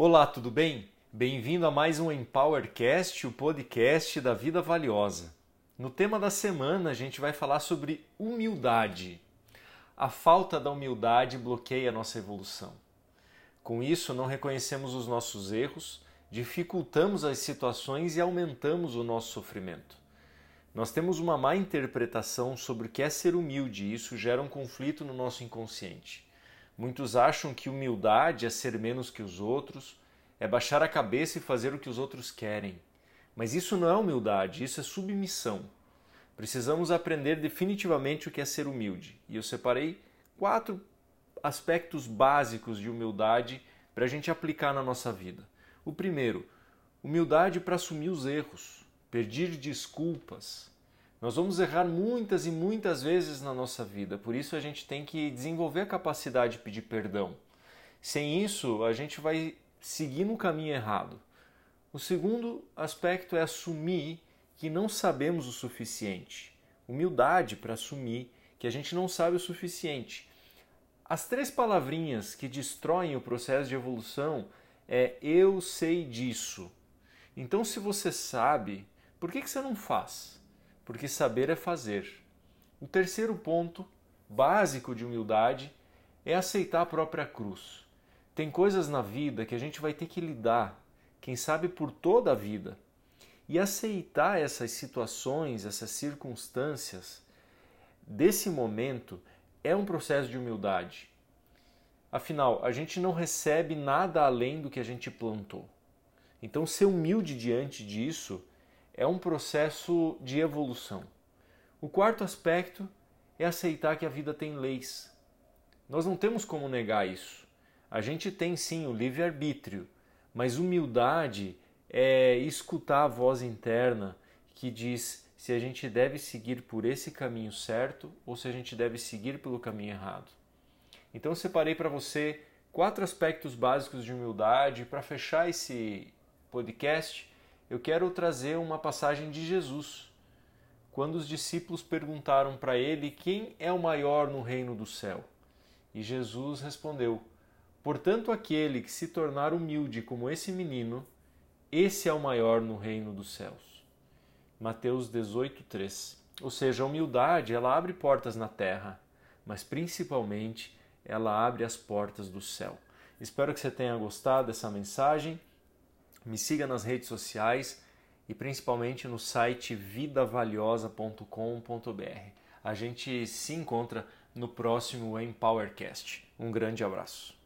Olá, tudo bem? Bem-vindo a mais um Empowercast, o podcast da vida valiosa. No tema da semana, a gente vai falar sobre humildade. A falta da humildade bloqueia a nossa evolução. Com isso, não reconhecemos os nossos erros, dificultamos as situações e aumentamos o nosso sofrimento. Nós temos uma má interpretação sobre o que é ser humilde e isso gera um conflito no nosso inconsciente. Muitos acham que humildade é ser menos que os outros, é baixar a cabeça e fazer o que os outros querem. Mas isso não é humildade, isso é submissão. Precisamos aprender definitivamente o que é ser humilde. E eu separei quatro aspectos básicos de humildade para a gente aplicar na nossa vida. O primeiro, humildade para assumir os erros, pedir desculpas, nós vamos errar muitas e muitas vezes na nossa vida, por isso a gente tem que desenvolver a capacidade de pedir perdão. Sem isso, a gente vai seguir no caminho errado. O segundo aspecto é assumir que não sabemos o suficiente. Humildade para assumir que a gente não sabe o suficiente. As três palavrinhas que destroem o processo de evolução é eu sei disso. Então, se você sabe, por que, que você não faz? Porque saber é fazer. O terceiro ponto, básico de humildade, é aceitar a própria cruz. Tem coisas na vida que a gente vai ter que lidar, quem sabe por toda a vida. E aceitar essas situações, essas circunstâncias, desse momento, é um processo de humildade. Afinal, a gente não recebe nada além do que a gente plantou. Então, ser humilde diante disso é um processo de evolução. O quarto aspecto é aceitar que a vida tem leis. Nós não temos como negar isso. A gente tem sim o livre-arbítrio, mas humildade é escutar a voz interna que diz se a gente deve seguir por esse caminho certo ou se a gente deve seguir pelo caminho errado. Então separei para você quatro aspectos básicos de humildade para fechar esse podcast eu quero trazer uma passagem de Jesus, quando os discípulos perguntaram para ele quem é o maior no reino do céu. E Jesus respondeu: Portanto, aquele que se tornar humilde como esse menino, esse é o maior no reino dos céus. Mateus 18:3. Ou seja, a humildade, ela abre portas na terra, mas principalmente ela abre as portas do céu. Espero que você tenha gostado dessa mensagem me siga nas redes sociais e principalmente no site vidavaliosa.com.br. A gente se encontra no próximo Empowercast. Um grande abraço.